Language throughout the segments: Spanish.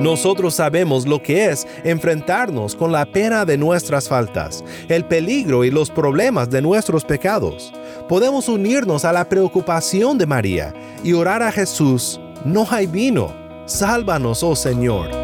Nosotros sabemos lo que es enfrentarnos con la pena de nuestras faltas, el peligro y los problemas de nuestros pecados. Podemos unirnos a la preocupación de María y orar a Jesús, no hay vino, sálvanos, oh Señor.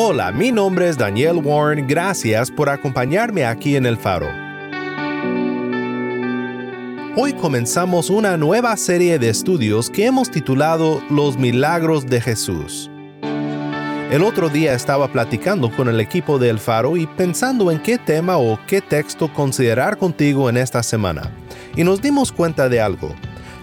Hola, mi nombre es Daniel Warren, gracias por acompañarme aquí en El Faro. Hoy comenzamos una nueva serie de estudios que hemos titulado Los Milagros de Jesús. El otro día estaba platicando con el equipo de El Faro y pensando en qué tema o qué texto considerar contigo en esta semana. Y nos dimos cuenta de algo.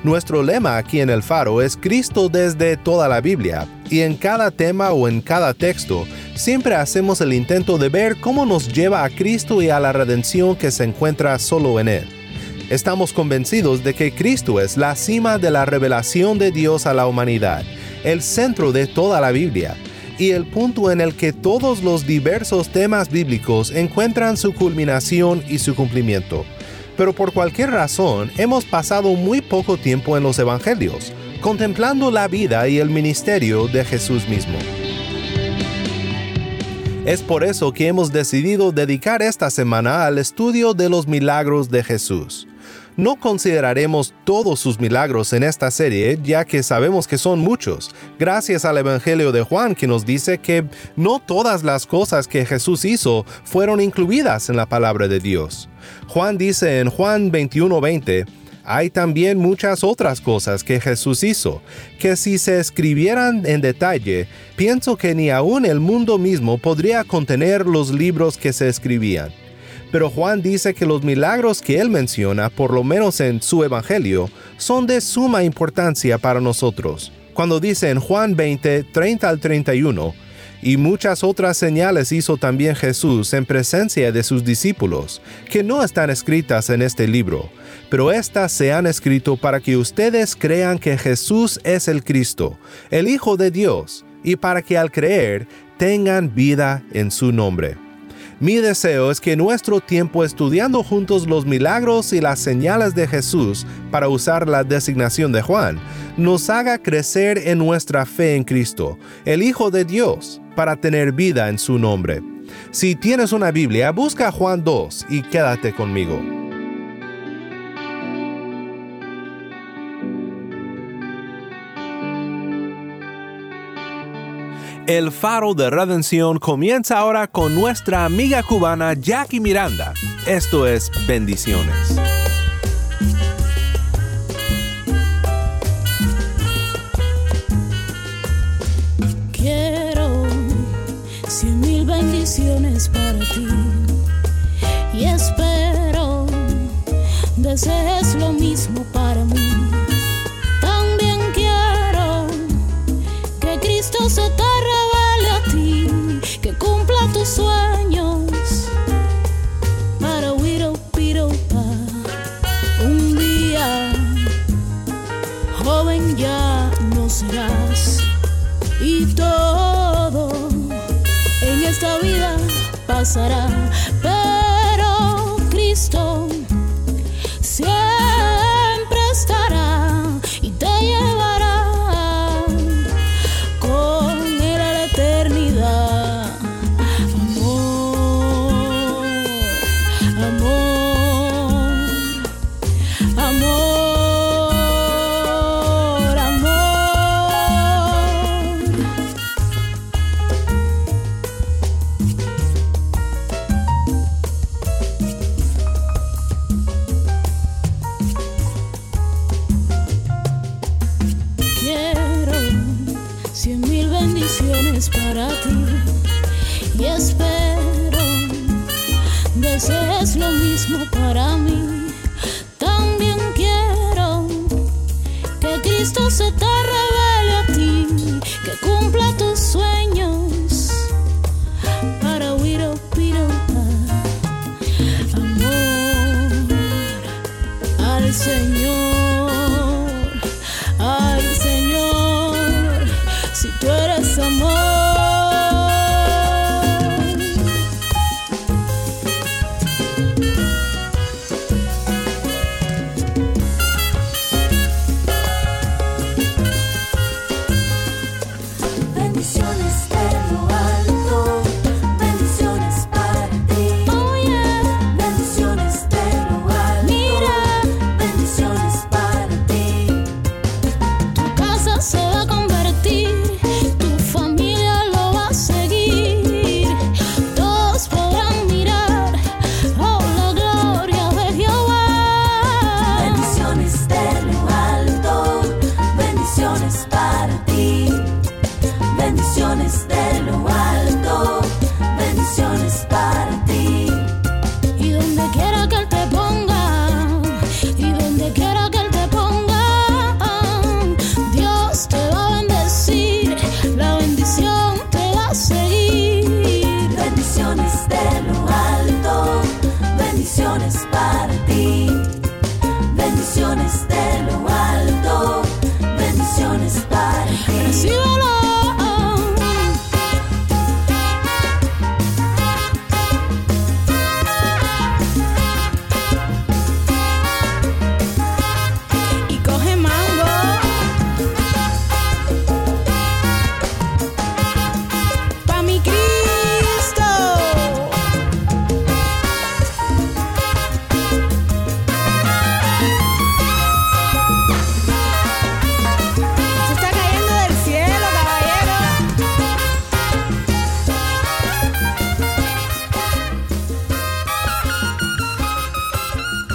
Nuestro lema aquí en El Faro es Cristo desde toda la Biblia, y en cada tema o en cada texto siempre hacemos el intento de ver cómo nos lleva a Cristo y a la redención que se encuentra solo en Él. Estamos convencidos de que Cristo es la cima de la revelación de Dios a la humanidad, el centro de toda la Biblia, y el punto en el que todos los diversos temas bíblicos encuentran su culminación y su cumplimiento. Pero por cualquier razón hemos pasado muy poco tiempo en los Evangelios, contemplando la vida y el ministerio de Jesús mismo. Es por eso que hemos decidido dedicar esta semana al estudio de los milagros de Jesús. No consideraremos todos sus milagros en esta serie, ya que sabemos que son muchos, gracias al Evangelio de Juan que nos dice que no todas las cosas que Jesús hizo fueron incluidas en la palabra de Dios. Juan dice en Juan 21:20, hay también muchas otras cosas que Jesús hizo, que si se escribieran en detalle, pienso que ni aún el mundo mismo podría contener los libros que se escribían. Pero Juan dice que los milagros que él menciona, por lo menos en su Evangelio, son de suma importancia para nosotros. Cuando dice en Juan 20, 30 al 31, y muchas otras señales hizo también Jesús en presencia de sus discípulos, que no están escritas en este libro pero éstas se han escrito para que ustedes crean que Jesús es el Cristo, el Hijo de Dios, y para que al creer tengan vida en su nombre. Mi deseo es que nuestro tiempo estudiando juntos los milagros y las señales de Jesús, para usar la designación de Juan, nos haga crecer en nuestra fe en Cristo, el Hijo de Dios, para tener vida en su nombre. Si tienes una Biblia, busca Juan 2 y quédate conmigo. El faro de redención comienza ahora con nuestra amiga cubana Jackie Miranda. Esto es Bendiciones. Quiero cien mil bendiciones para ti y espero desees lo mismo será.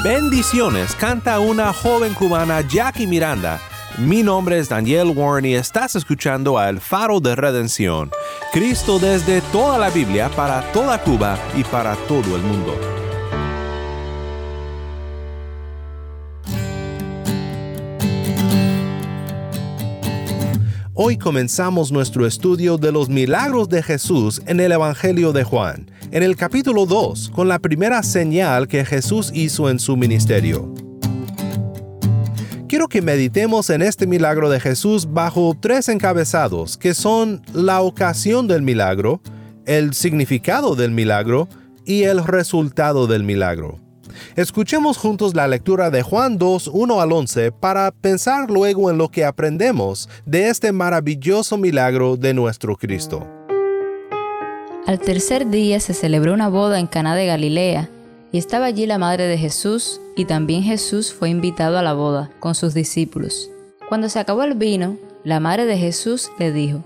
Bendiciones, canta una joven cubana Jackie Miranda. Mi nombre es Daniel Warren y estás escuchando a El Faro de Redención. Cristo desde toda la Biblia para toda Cuba y para todo el mundo. Hoy comenzamos nuestro estudio de los milagros de Jesús en el Evangelio de Juan, en el capítulo 2, con la primera señal que Jesús hizo en su ministerio. Quiero que meditemos en este milagro de Jesús bajo tres encabezados, que son la ocasión del milagro, el significado del milagro y el resultado del milagro. Escuchemos juntos la lectura de Juan 2, 1 al 11 para pensar luego en lo que aprendemos de este maravilloso milagro de nuestro Cristo. Al tercer día se celebró una boda en Caná de Galilea, y estaba allí la madre de Jesús, y también Jesús fue invitado a la boda con sus discípulos. Cuando se acabó el vino, la madre de Jesús le dijo,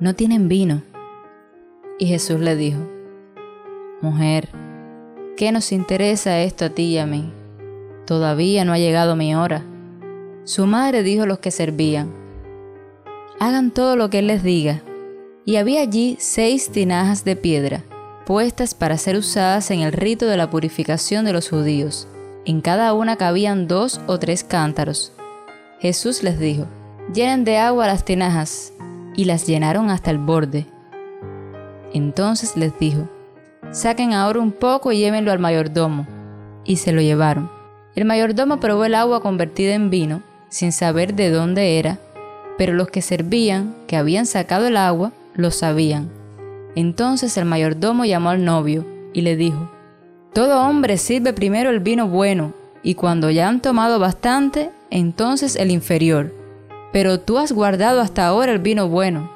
No tienen vino. Y Jesús le dijo, Mujer, ¿qué nos interesa esto a ti y a mí? Todavía no ha llegado mi hora. Su madre dijo a los que servían, Hagan todo lo que él les diga. Y había allí seis tinajas de piedra, puestas para ser usadas en el rito de la purificación de los judíos. En cada una cabían dos o tres cántaros. Jesús les dijo, llenen de agua las tinajas, y las llenaron hasta el borde. Entonces les dijo, saquen ahora un poco y llévenlo al mayordomo. Y se lo llevaron. El mayordomo probó el agua convertida en vino, sin saber de dónde era, pero los que servían, que habían sacado el agua, lo sabían. Entonces el mayordomo llamó al novio y le dijo, Todo hombre sirve primero el vino bueno, y cuando ya han tomado bastante, entonces el inferior. Pero tú has guardado hasta ahora el vino bueno.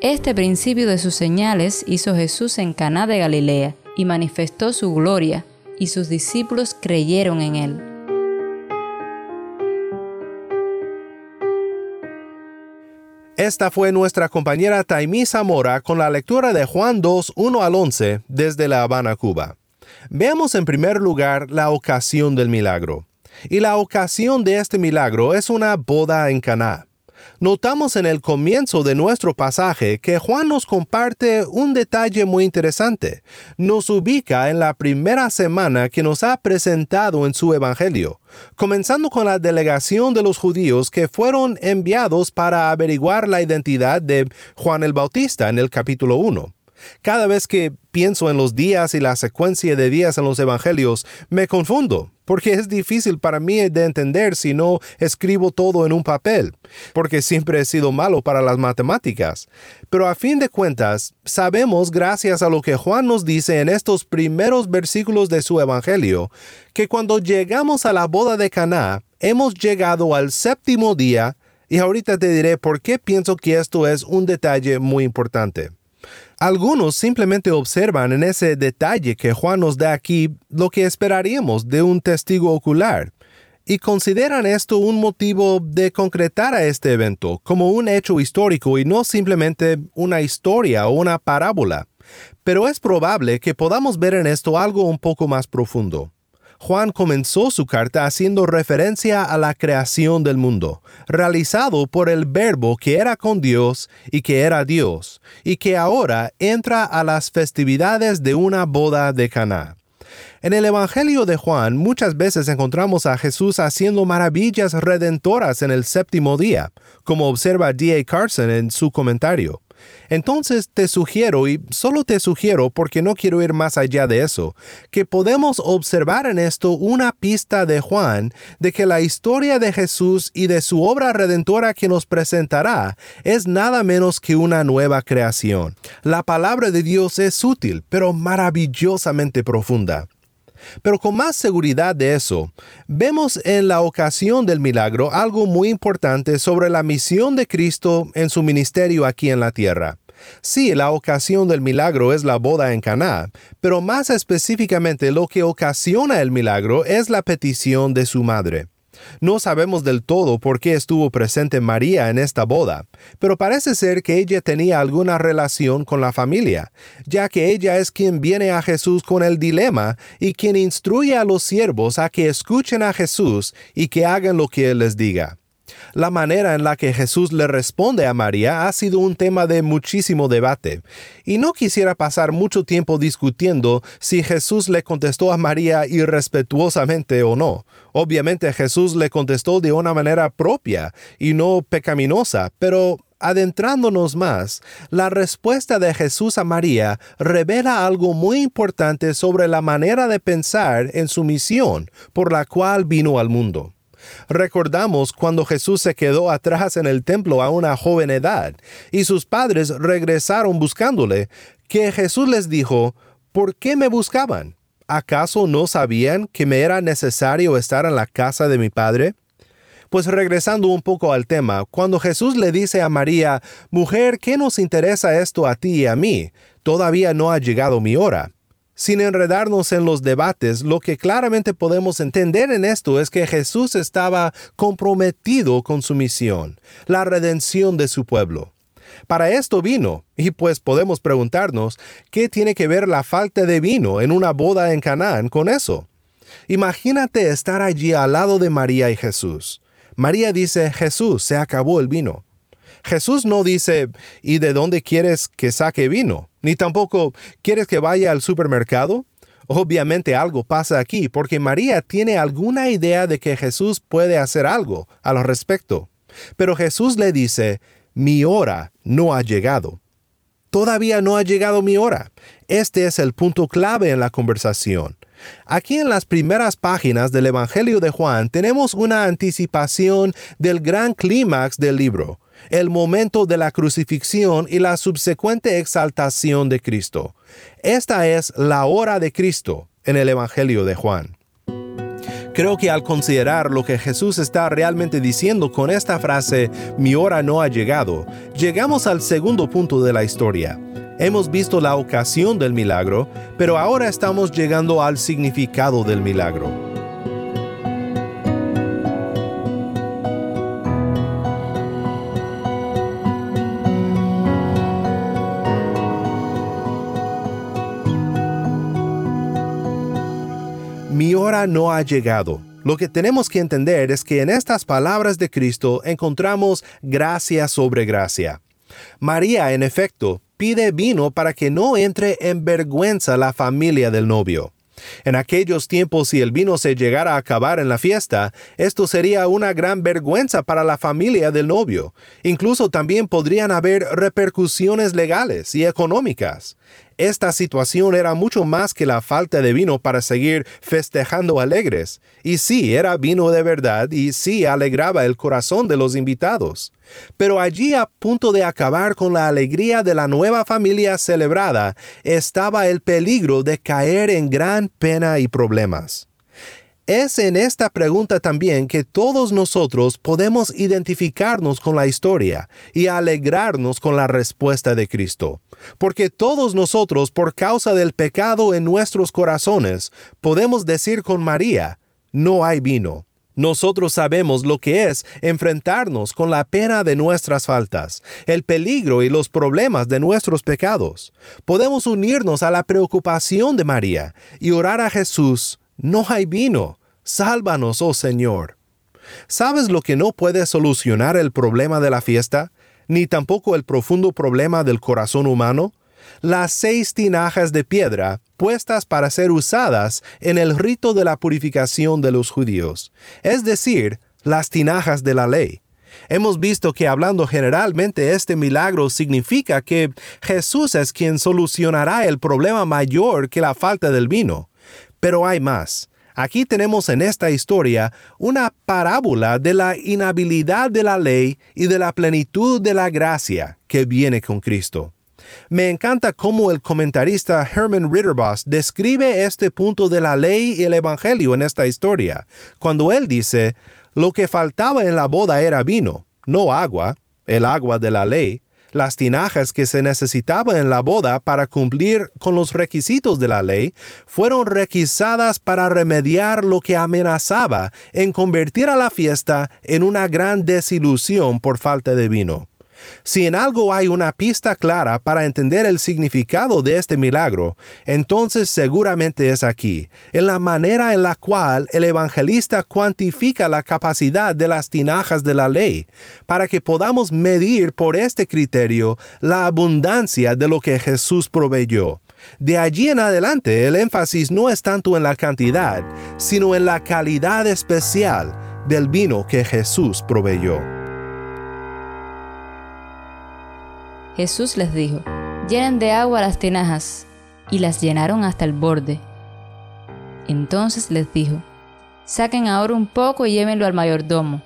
Este principio de sus señales hizo Jesús en Caná de Galilea y manifestó su gloria, y sus discípulos creyeron en él. Esta fue nuestra compañera Taimí Zamora con la lectura de Juan 2, 1 al 11 desde La Habana, Cuba. Veamos en primer lugar la ocasión del milagro. Y la ocasión de este milagro es una boda en Caná. Notamos en el comienzo de nuestro pasaje que Juan nos comparte un detalle muy interesante. Nos ubica en la primera semana que nos ha presentado en su Evangelio, comenzando con la delegación de los judíos que fueron enviados para averiguar la identidad de Juan el Bautista en el capítulo 1. Cada vez que pienso en los días y la secuencia de días en los evangelios, me confundo, porque es difícil para mí de entender si no escribo todo en un papel, porque siempre he sido malo para las matemáticas. Pero a fin de cuentas, sabemos, gracias a lo que Juan nos dice en estos primeros versículos de su evangelio, que cuando llegamos a la boda de Caná, hemos llegado al séptimo día, y ahorita te diré por qué pienso que esto es un detalle muy importante. Algunos simplemente observan en ese detalle que Juan nos da aquí lo que esperaríamos de un testigo ocular y consideran esto un motivo de concretar a este evento como un hecho histórico y no simplemente una historia o una parábola. Pero es probable que podamos ver en esto algo un poco más profundo. Juan comenzó su carta haciendo referencia a la creación del mundo, realizado por el Verbo que era con Dios y que era Dios, y que ahora entra a las festividades de una boda de Caná. En el Evangelio de Juan muchas veces encontramos a Jesús haciendo maravillas redentoras en el séptimo día, como observa D.A. Carson en su comentario. Entonces te sugiero, y solo te sugiero porque no quiero ir más allá de eso, que podemos observar en esto una pista de Juan de que la historia de Jesús y de su obra redentora que nos presentará es nada menos que una nueva creación. La palabra de Dios es útil, pero maravillosamente profunda. Pero con más seguridad de eso, vemos en la ocasión del milagro algo muy importante sobre la misión de Cristo en su ministerio aquí en la tierra. Sí, la ocasión del milagro es la boda en Caná, pero más específicamente lo que ocasiona el milagro es la petición de su madre. No sabemos del todo por qué estuvo presente María en esta boda, pero parece ser que ella tenía alguna relación con la familia, ya que ella es quien viene a Jesús con el dilema y quien instruye a los siervos a que escuchen a Jesús y que hagan lo que Él les diga. La manera en la que Jesús le responde a María ha sido un tema de muchísimo debate, y no quisiera pasar mucho tiempo discutiendo si Jesús le contestó a María irrespetuosamente o no. Obviamente Jesús le contestó de una manera propia y no pecaminosa, pero adentrándonos más, la respuesta de Jesús a María revela algo muy importante sobre la manera de pensar en su misión por la cual vino al mundo. Recordamos cuando Jesús se quedó atrás en el templo a una joven edad y sus padres regresaron buscándole, que Jesús les dijo, ¿por qué me buscaban? ¿Acaso no sabían que me era necesario estar en la casa de mi Padre? Pues regresando un poco al tema, cuando Jesús le dice a María, Mujer, ¿qué nos interesa esto a ti y a mí? Todavía no ha llegado mi hora. Sin enredarnos en los debates, lo que claramente podemos entender en esto es que Jesús estaba comprometido con su misión, la redención de su pueblo. Para esto vino, y pues podemos preguntarnos, ¿qué tiene que ver la falta de vino en una boda en Canaán con eso? Imagínate estar allí al lado de María y Jesús. María dice, Jesús, se acabó el vino. Jesús no dice, ¿y de dónde quieres que saque vino? Ni tampoco, ¿quieres que vaya al supermercado? Obviamente algo pasa aquí porque María tiene alguna idea de que Jesús puede hacer algo al respecto. Pero Jesús le dice, mi hora no ha llegado. Todavía no ha llegado mi hora. Este es el punto clave en la conversación. Aquí en las primeras páginas del Evangelio de Juan tenemos una anticipación del gran clímax del libro el momento de la crucifixión y la subsecuente exaltación de Cristo. Esta es la hora de Cristo en el Evangelio de Juan. Creo que al considerar lo que Jesús está realmente diciendo con esta frase, mi hora no ha llegado, llegamos al segundo punto de la historia. Hemos visto la ocasión del milagro, pero ahora estamos llegando al significado del milagro. No ha llegado. Lo que tenemos que entender es que en estas palabras de Cristo encontramos gracia sobre gracia. María, en efecto, pide vino para que no entre en vergüenza la familia del novio. En aquellos tiempos, si el vino se llegara a acabar en la fiesta, esto sería una gran vergüenza para la familia del novio. Incluso también podrían haber repercusiones legales y económicas. Esta situación era mucho más que la falta de vino para seguir festejando alegres. Y sí, era vino de verdad y sí alegraba el corazón de los invitados. Pero allí a punto de acabar con la alegría de la nueva familia celebrada estaba el peligro de caer en gran pena y problemas. Es en esta pregunta también que todos nosotros podemos identificarnos con la historia y alegrarnos con la respuesta de Cristo. Porque todos nosotros, por causa del pecado en nuestros corazones, podemos decir con María, no hay vino. Nosotros sabemos lo que es enfrentarnos con la pena de nuestras faltas, el peligro y los problemas de nuestros pecados. Podemos unirnos a la preocupación de María y orar a Jesús, no hay vino, sálvanos, oh Señor. ¿Sabes lo que no puede solucionar el problema de la fiesta? Ni tampoco el profundo problema del corazón humano? Las seis tinajas de piedra puestas para ser usadas en el rito de la purificación de los judíos, es decir, las tinajas de la ley. Hemos visto que hablando generalmente este milagro significa que Jesús es quien solucionará el problema mayor que la falta del vino. Pero hay más. Aquí tenemos en esta historia una parábola de la inhabilidad de la ley y de la plenitud de la gracia que viene con Cristo. Me encanta cómo el comentarista Herman Ritterboss describe este punto de la ley y el Evangelio en esta historia, cuando él dice, lo que faltaba en la boda era vino, no agua, el agua de la ley, las tinajas que se necesitaban en la boda para cumplir con los requisitos de la ley fueron requisadas para remediar lo que amenazaba en convertir a la fiesta en una gran desilusión por falta de vino. Si en algo hay una pista clara para entender el significado de este milagro, entonces seguramente es aquí, en la manera en la cual el evangelista cuantifica la capacidad de las tinajas de la ley, para que podamos medir por este criterio la abundancia de lo que Jesús proveyó. De allí en adelante el énfasis no es tanto en la cantidad, sino en la calidad especial del vino que Jesús proveyó. Jesús les dijo, llenen de agua las tinajas, y las llenaron hasta el borde. Entonces les dijo, saquen ahora un poco y llévenlo al mayordomo.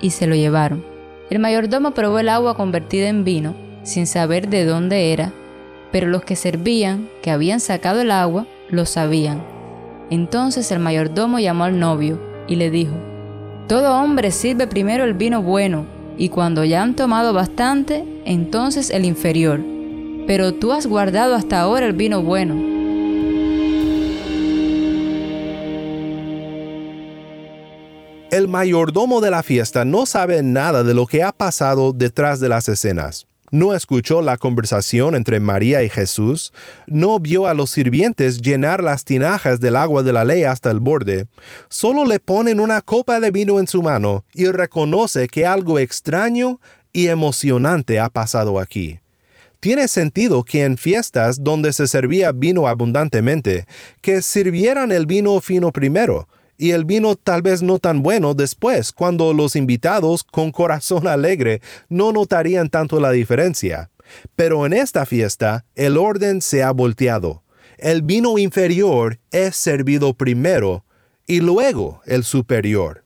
Y se lo llevaron. El mayordomo probó el agua convertida en vino, sin saber de dónde era, pero los que servían, que habían sacado el agua, lo sabían. Entonces el mayordomo llamó al novio y le dijo, Todo hombre sirve primero el vino bueno, y cuando ya han tomado bastante, entonces el inferior. Pero tú has guardado hasta ahora el vino bueno. El mayordomo de la fiesta no sabe nada de lo que ha pasado detrás de las escenas. No escuchó la conversación entre María y Jesús, no vio a los sirvientes llenar las tinajas del agua de la ley hasta el borde, solo le ponen una copa de vino en su mano y reconoce que algo extraño y emocionante ha pasado aquí. Tiene sentido que en fiestas donde se servía vino abundantemente, que sirvieran el vino fino primero, y el vino tal vez no tan bueno después, cuando los invitados con corazón alegre no notarían tanto la diferencia. Pero en esta fiesta el orden se ha volteado. El vino inferior es servido primero y luego el superior.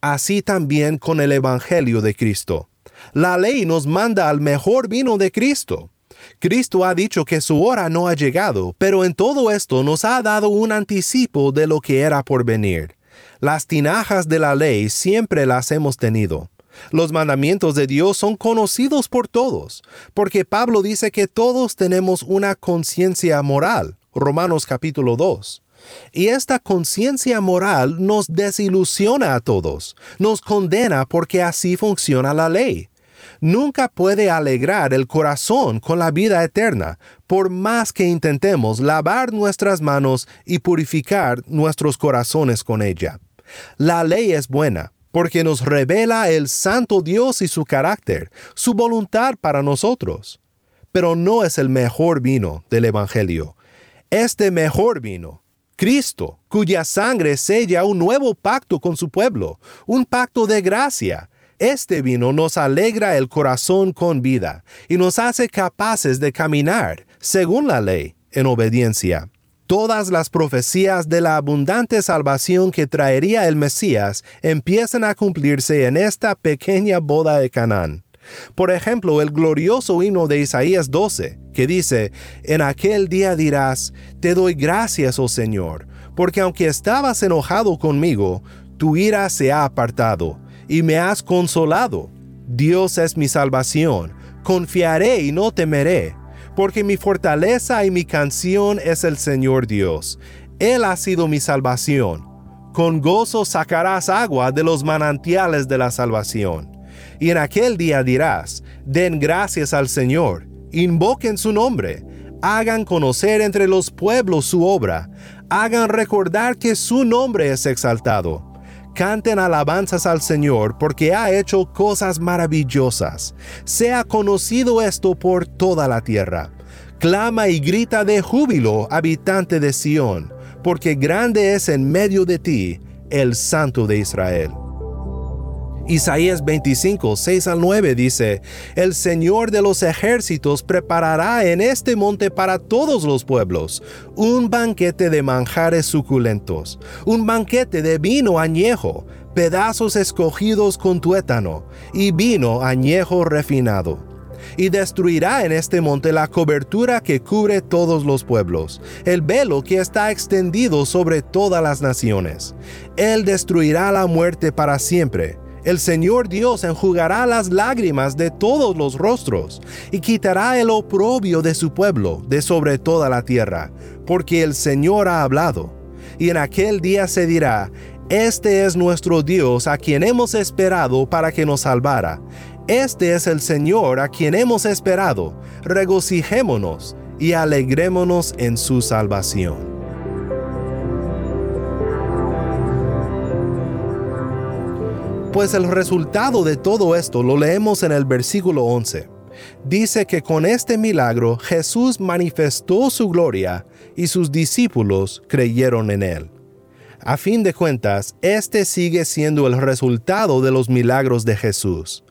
Así también con el Evangelio de Cristo. La ley nos manda al mejor vino de Cristo. Cristo ha dicho que su hora no ha llegado, pero en todo esto nos ha dado un anticipo de lo que era por venir. Las tinajas de la ley siempre las hemos tenido. Los mandamientos de Dios son conocidos por todos, porque Pablo dice que todos tenemos una conciencia moral. Romanos capítulo 2. Y esta conciencia moral nos desilusiona a todos, nos condena porque así funciona la ley nunca puede alegrar el corazón con la vida eterna, por más que intentemos lavar nuestras manos y purificar nuestros corazones con ella. La ley es buena porque nos revela el santo Dios y su carácter, su voluntad para nosotros. Pero no es el mejor vino del Evangelio. Este mejor vino, Cristo, cuya sangre sella un nuevo pacto con su pueblo, un pacto de gracia. Este vino nos alegra el corazón con vida y nos hace capaces de caminar, según la ley, en obediencia todas las profecías de la abundante salvación que traería el Mesías empiezan a cumplirse en esta pequeña boda de Canaán. Por ejemplo, el glorioso himno de Isaías 12, que dice, En aquel día dirás, Te doy gracias, oh Señor, porque aunque estabas enojado conmigo, tu ira se ha apartado, y me has consolado. Dios es mi salvación, confiaré y no temeré porque mi fortaleza y mi canción es el Señor Dios. Él ha sido mi salvación. Con gozo sacarás agua de los manantiales de la salvación. Y en aquel día dirás, den gracias al Señor, invoquen su nombre, hagan conocer entre los pueblos su obra, hagan recordar que su nombre es exaltado Canten alabanzas al Señor porque ha hecho cosas maravillosas. Sea conocido esto por toda la tierra. Clama y grita de júbilo, habitante de Sión, porque grande es en medio de ti el Santo de Israel. Isaías 25, 6 al 9 dice, El Señor de los ejércitos preparará en este monte para todos los pueblos un banquete de manjares suculentos, un banquete de vino añejo, pedazos escogidos con tuétano y vino añejo refinado y destruirá en este monte la cobertura que cubre todos los pueblos, el velo que está extendido sobre todas las naciones. Él destruirá la muerte para siempre, el Señor Dios enjugará las lágrimas de todos los rostros y quitará el oprobio de su pueblo de sobre toda la tierra, porque el Señor ha hablado. Y en aquel día se dirá, Este es nuestro Dios a quien hemos esperado para que nos salvara. Este es el Señor a quien hemos esperado. Regocijémonos y alegrémonos en su salvación. Pues el resultado de todo esto lo leemos en el versículo 11. Dice que con este milagro Jesús manifestó su gloria y sus discípulos creyeron en él. A fin de cuentas, este sigue siendo el resultado de los milagros de Jesús.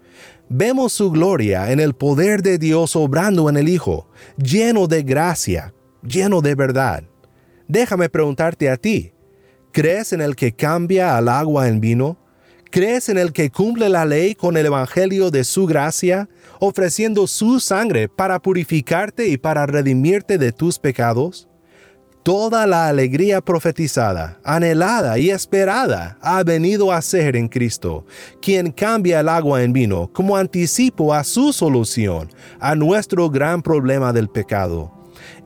Vemos su gloria en el poder de Dios obrando en el Hijo, lleno de gracia, lleno de verdad. Déjame preguntarte a ti, ¿crees en el que cambia al agua en vino? ¿Crees en el que cumple la ley con el Evangelio de su gracia, ofreciendo su sangre para purificarte y para redimirte de tus pecados? Toda la alegría profetizada, anhelada y esperada ha venido a ser en Cristo, quien cambia el agua en vino como anticipo a su solución, a nuestro gran problema del pecado.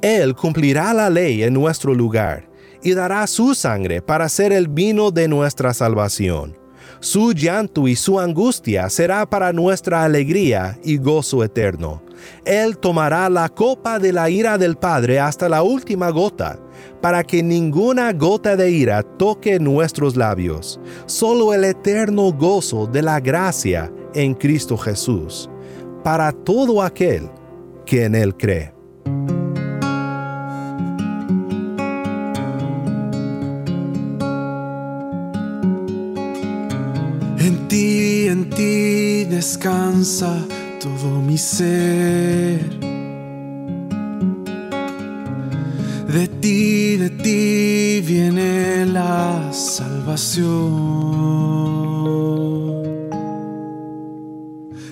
Él cumplirá la ley en nuestro lugar y dará su sangre para ser el vino de nuestra salvación su llanto y su angustia será para nuestra alegría y gozo eterno. Él tomará la copa de la ira del Padre hasta la última gota, para que ninguna gota de ira toque nuestros labios, solo el eterno gozo de la gracia en Cristo Jesús, para todo aquel que en Él cree. Descansa todo mi ser. De ti, de ti viene la salvación.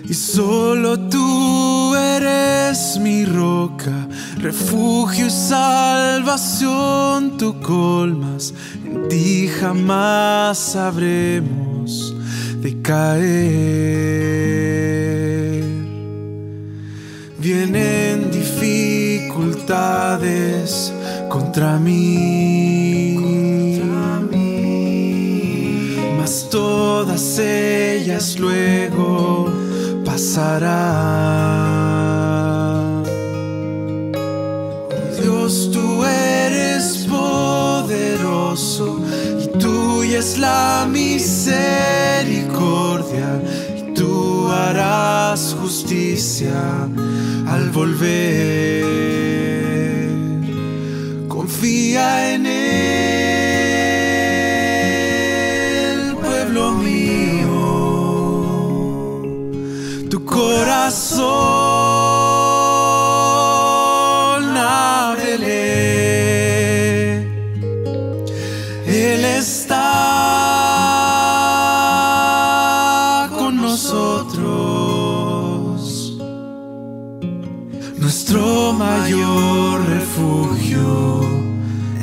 Y solo tú eres mi roca, refugio y salvación. Tú colmas, en ti jamás sabremos de caer. Vienen dificultades contra mí, mas todas ellas luego pasarán. Dios, tú eres poderoso y tuya es la tú harás justicia al volver. Confía en él, pueblo mío, tu corazón nuestro mayor refugio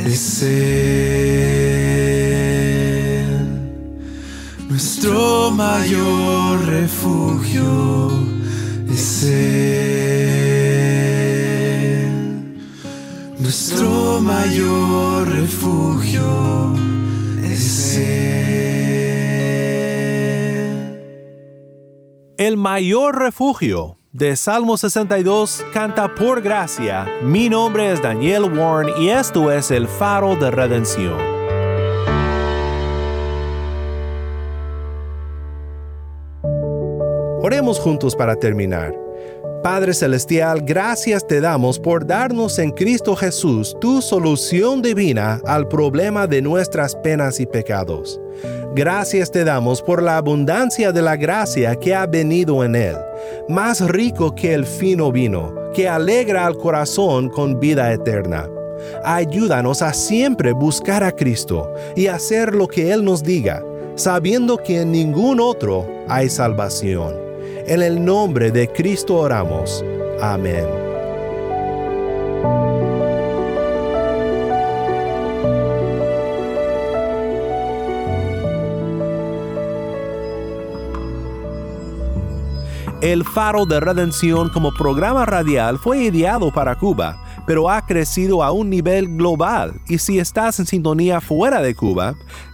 es Él, nuestro mayor refugio es Él, nuestro mayor refugio es Él. El mayor refugio de Salmo 62 canta por gracia. Mi nombre es Daniel Warren y esto es el faro de redención. Oremos juntos para terminar. Padre Celestial, gracias te damos por darnos en Cristo Jesús tu solución divina al problema de nuestras penas y pecados. Gracias te damos por la abundancia de la gracia que ha venido en Él, más rico que el fino vino, que alegra al corazón con vida eterna. Ayúdanos a siempre buscar a Cristo y hacer lo que Él nos diga, sabiendo que en ningún otro hay salvación. En el nombre de Cristo oramos. Amén. El Faro de Redención como programa radial fue ideado para Cuba, pero ha crecido a un nivel global y si estás en sintonía fuera de Cuba,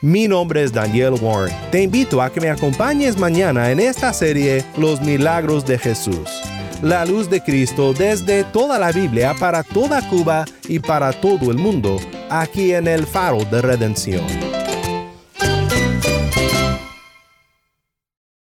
Mi nombre es Daniel Warren. Te invito a que me acompañes mañana en esta serie Los Milagros de Jesús. La luz de Cristo desde toda la Biblia para toda Cuba y para todo el mundo, aquí en el Faro de Redención.